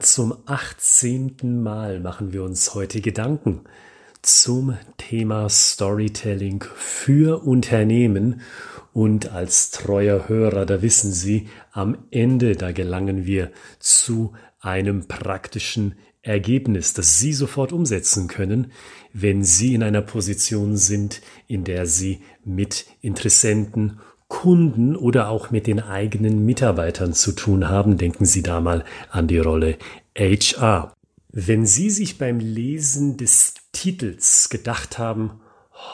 Zum 18. Mal machen wir uns heute Gedanken zum Thema Storytelling für Unternehmen. Und als treuer Hörer, da wissen Sie, am Ende, da gelangen wir zu einem praktischen Ergebnis, das Sie sofort umsetzen können, wenn Sie in einer Position sind, in der Sie mit Interessenten, Kunden oder auch mit den eigenen Mitarbeitern zu tun haben. Denken Sie da mal an die Rolle HR. Wenn Sie sich beim Lesen des Titels gedacht haben,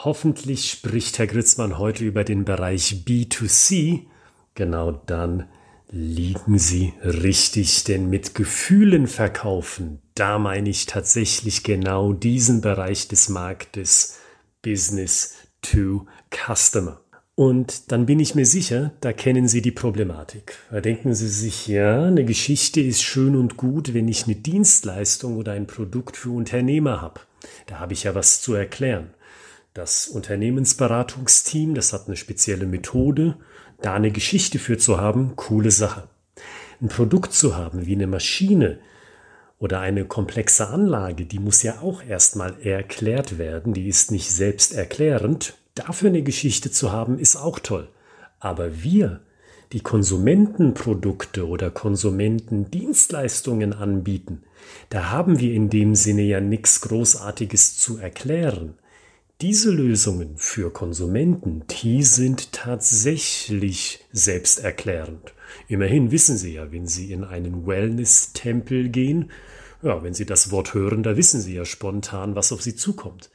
hoffentlich spricht Herr Gritzmann heute über den Bereich B2C, genau dann liegen Sie richtig, denn mit Gefühlen verkaufen, da meine ich tatsächlich genau diesen Bereich des Marktes Business to Customer. Und dann bin ich mir sicher, da kennen Sie die Problematik. Da denken Sie sich, ja, eine Geschichte ist schön und gut, wenn ich eine Dienstleistung oder ein Produkt für Unternehmer habe. Da habe ich ja was zu erklären. Das Unternehmensberatungsteam, das hat eine spezielle Methode, da eine Geschichte für zu haben, coole Sache. Ein Produkt zu haben wie eine Maschine oder eine komplexe Anlage, die muss ja auch erstmal erklärt werden, die ist nicht selbsterklärend. Dafür eine Geschichte zu haben, ist auch toll. Aber wir, die Konsumentenprodukte oder Konsumentendienstleistungen anbieten, da haben wir in dem Sinne ja nichts Großartiges zu erklären. Diese Lösungen für Konsumenten, die sind tatsächlich selbsterklärend. Immerhin wissen Sie ja, wenn Sie in einen Wellness-Tempel gehen, ja, wenn Sie das Wort hören, da wissen Sie ja spontan, was auf Sie zukommt.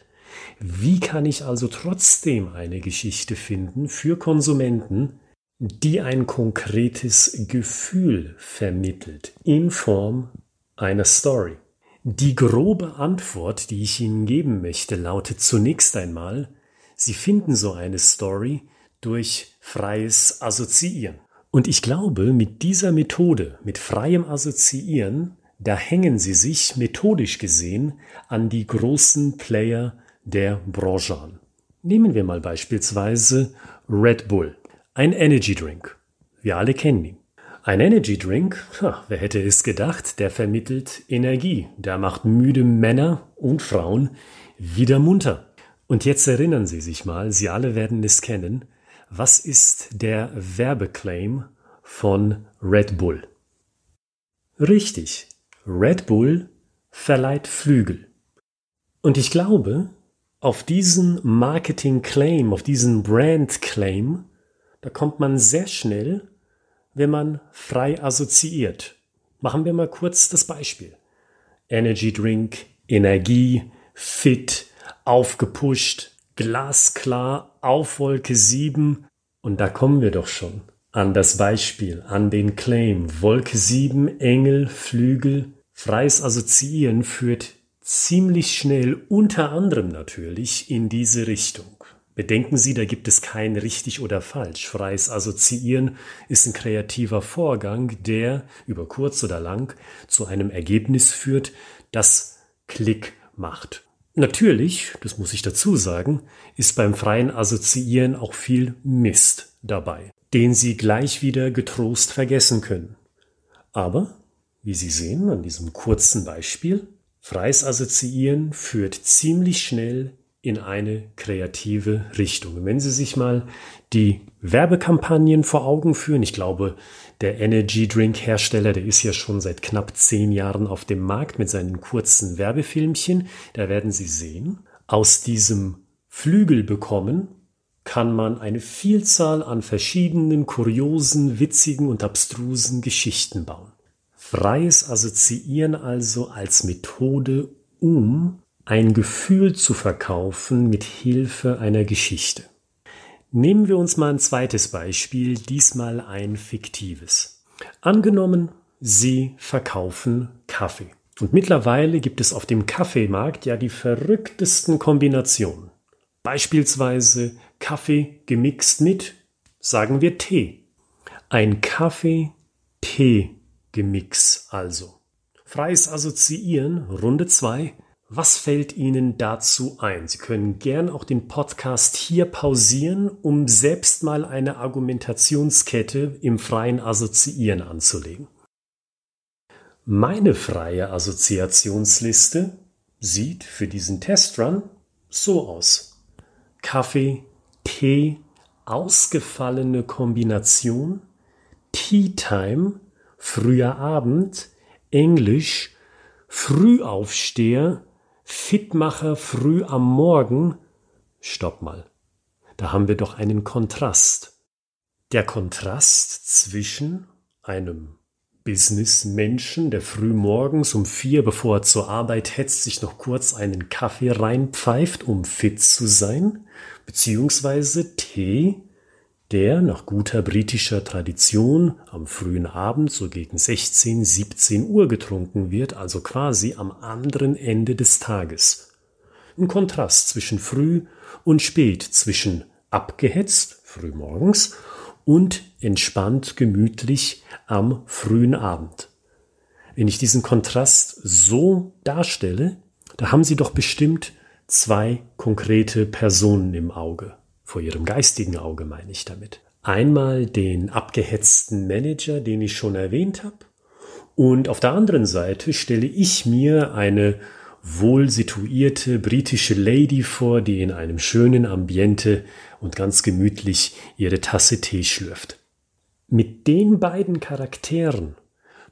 Wie kann ich also trotzdem eine Geschichte finden für Konsumenten, die ein konkretes Gefühl vermittelt in Form einer Story? Die grobe Antwort, die ich Ihnen geben möchte, lautet zunächst einmal, Sie finden so eine Story durch freies Assoziieren. Und ich glaube, mit dieser Methode, mit freiem Assoziieren, da hängen Sie sich methodisch gesehen an die großen Player der Branche an. Nehmen wir mal beispielsweise Red Bull, ein Energy Drink. Wir alle kennen ihn. Ein Energy Drink, wer hätte es gedacht, der vermittelt Energie, der macht müde Männer und Frauen wieder munter. Und jetzt erinnern Sie sich mal, Sie alle werden es kennen, was ist der Werbeclaim von Red Bull? Richtig, Red Bull verleiht Flügel. Und ich glaube, auf diesen Marketing Claim, auf diesen Brand Claim, da kommt man sehr schnell wenn man frei assoziiert. Machen wir mal kurz das Beispiel. Energy Drink, Energie, fit, aufgepusht, glasklar, auf Wolke 7. Und da kommen wir doch schon an das Beispiel, an den Claim. Wolke 7, Engel, Flügel. Freies Assoziieren führt ziemlich schnell unter anderem natürlich in diese Richtung. Bedenken Sie, da gibt es kein richtig oder falsch. Freies Assoziieren ist ein kreativer Vorgang, der über kurz oder lang zu einem Ergebnis führt, das Klick macht. Natürlich, das muss ich dazu sagen, ist beim freien Assoziieren auch viel Mist dabei, den Sie gleich wieder getrost vergessen können. Aber, wie Sie sehen an diesem kurzen Beispiel, freies Assoziieren führt ziemlich schnell in eine kreative Richtung. Wenn Sie sich mal die Werbekampagnen vor Augen führen, ich glaube, der Energy Drink Hersteller, der ist ja schon seit knapp zehn Jahren auf dem Markt mit seinen kurzen Werbefilmchen. Da werden Sie sehen, aus diesem Flügel bekommen kann man eine Vielzahl an verschiedenen kuriosen, witzigen und abstrusen Geschichten bauen. Freies Assoziieren also als Methode, um ein Gefühl zu verkaufen mit Hilfe einer Geschichte. Nehmen wir uns mal ein zweites Beispiel, diesmal ein fiktives. Angenommen, Sie verkaufen Kaffee. Und mittlerweile gibt es auf dem Kaffeemarkt ja die verrücktesten Kombinationen. Beispielsweise Kaffee gemixt mit, sagen wir Tee. Ein Kaffee-Tee-Gemix also. Freies Assoziieren, Runde 2. Was fällt Ihnen dazu ein? Sie können gern auch den Podcast hier pausieren, um selbst mal eine Argumentationskette im freien Assoziieren anzulegen. Meine freie Assoziationsliste sieht für diesen Testrun so aus. Kaffee, Tee, ausgefallene Kombination, Tea Time, früher Abend, Englisch, Frühaufsteher, Fitmacher früh am Morgen. Stopp mal. Da haben wir doch einen Kontrast. Der Kontrast zwischen einem Businessmenschen, der früh morgens um vier, bevor er zur Arbeit hetzt, sich noch kurz einen Kaffee reinpfeift, um fit zu sein, beziehungsweise Tee, der nach guter britischer Tradition am frühen Abend so gegen 16, 17 Uhr getrunken wird, also quasi am anderen Ende des Tages. Ein Kontrast zwischen früh und spät, zwischen abgehetzt, früh morgens, und entspannt, gemütlich am frühen Abend. Wenn ich diesen Kontrast so darstelle, da haben Sie doch bestimmt zwei konkrete Personen im Auge. Vor Ihrem geistigen Auge meine ich damit. Einmal den abgehetzten Manager, den ich schon erwähnt habe, und auf der anderen Seite stelle ich mir eine wohl situierte britische Lady vor, die in einem schönen Ambiente und ganz gemütlich ihre Tasse Tee schlürft. Mit den beiden Charakteren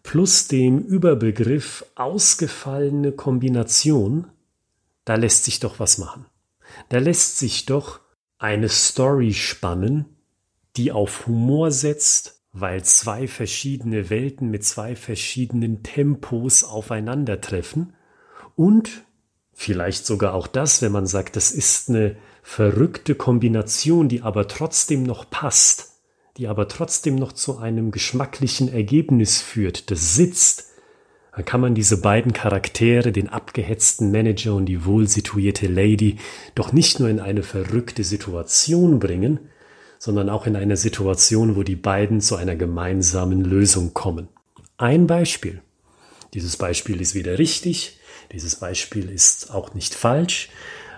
plus dem Überbegriff ausgefallene Kombination, da lässt sich doch was machen. Da lässt sich doch eine Story spannen, die auf Humor setzt, weil zwei verschiedene Welten mit zwei verschiedenen Tempos aufeinandertreffen. Und vielleicht sogar auch das, wenn man sagt, das ist eine verrückte Kombination, die aber trotzdem noch passt, die aber trotzdem noch zu einem geschmacklichen Ergebnis führt, das sitzt, dann kann man diese beiden Charaktere, den abgehetzten Manager und die wohlsituierte Lady, doch nicht nur in eine verrückte Situation bringen, sondern auch in eine Situation, wo die beiden zu einer gemeinsamen Lösung kommen. Ein Beispiel. Dieses Beispiel ist weder richtig, dieses Beispiel ist auch nicht falsch,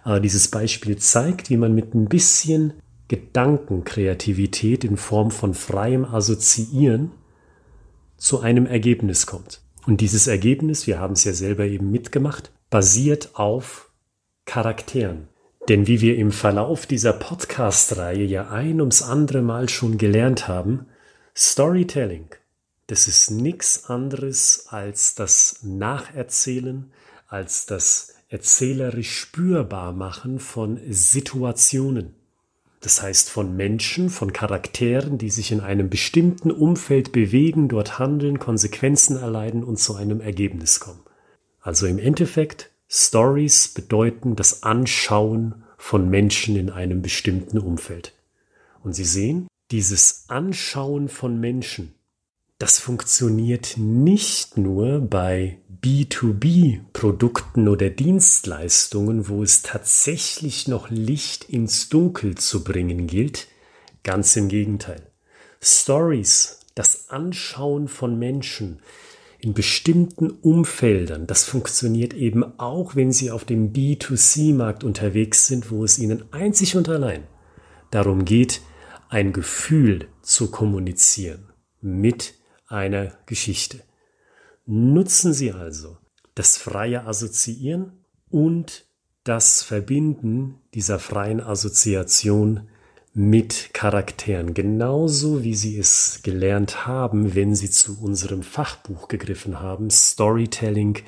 aber dieses Beispiel zeigt, wie man mit ein bisschen Gedankenkreativität in Form von freiem Assoziieren zu einem Ergebnis kommt. Und dieses Ergebnis, wir haben es ja selber eben mitgemacht, basiert auf Charakteren. Denn wie wir im Verlauf dieser Podcast-Reihe ja ein ums andere Mal schon gelernt haben, Storytelling, das ist nichts anderes als das Nacherzählen als das erzählerisch spürbar machen von Situationen. Das heißt von Menschen, von Charakteren, die sich in einem bestimmten Umfeld bewegen, dort handeln, Konsequenzen erleiden und zu einem Ergebnis kommen. Also im Endeffekt, Stories bedeuten das Anschauen von Menschen in einem bestimmten Umfeld. Und Sie sehen, dieses Anschauen von Menschen, das funktioniert nicht nur bei B2B-Produkten oder Dienstleistungen, wo es tatsächlich noch Licht ins Dunkel zu bringen gilt. Ganz im Gegenteil. Stories, das Anschauen von Menschen in bestimmten Umfeldern, das funktioniert eben auch, wenn Sie auf dem B2C-Markt unterwegs sind, wo es Ihnen einzig und allein darum geht, ein Gefühl zu kommunizieren mit einer Geschichte. Nutzen Sie also das freie Assoziieren und das Verbinden dieser freien Assoziation mit Charakteren, genauso wie Sie es gelernt haben, wenn Sie zu unserem Fachbuch gegriffen haben, Storytelling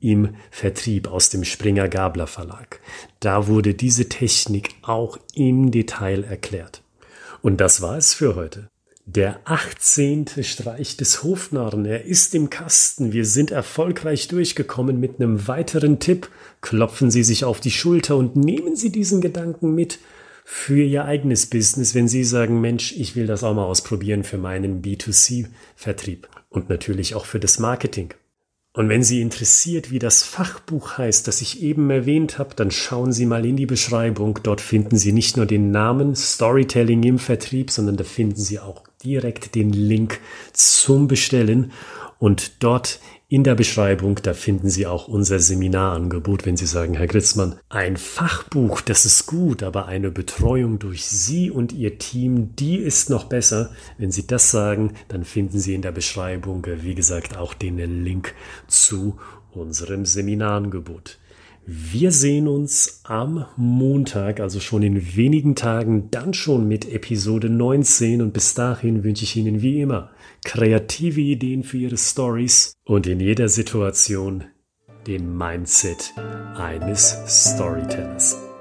im Vertrieb aus dem Springer Gabler Verlag. Da wurde diese Technik auch im Detail erklärt. Und das war es für heute. Der achtzehnte Streich des Hofnarren, er ist im Kasten. Wir sind erfolgreich durchgekommen mit einem weiteren Tipp. Klopfen Sie sich auf die Schulter und nehmen Sie diesen Gedanken mit für Ihr eigenes Business, wenn Sie sagen, Mensch, ich will das auch mal ausprobieren für meinen B2C-Vertrieb und natürlich auch für das Marketing. Und wenn Sie interessiert, wie das Fachbuch heißt, das ich eben erwähnt habe, dann schauen Sie mal in die Beschreibung. Dort finden Sie nicht nur den Namen Storytelling im Vertrieb, sondern da finden Sie auch direkt den Link zum Bestellen. Und dort In der Beschreibung, da finden Sie auch unser Seminarangebot, wenn Sie sagen, Herr Gritzmann, ein Fachbuch, das ist gut, aber eine Betreuung durch Sie und Ihr Team, die ist noch besser. Wenn Sie das sagen, dann finden Sie in der Beschreibung, wie gesagt, auch den Link zu unserem Seminarangebot. Wir sehen uns am Montag, also schon in wenigen Tagen, dann schon mit Episode 19 und bis dahin wünsche ich Ihnen wie immer kreative Ideen für Ihre Stories und in jeder Situation den Mindset eines Storytellers.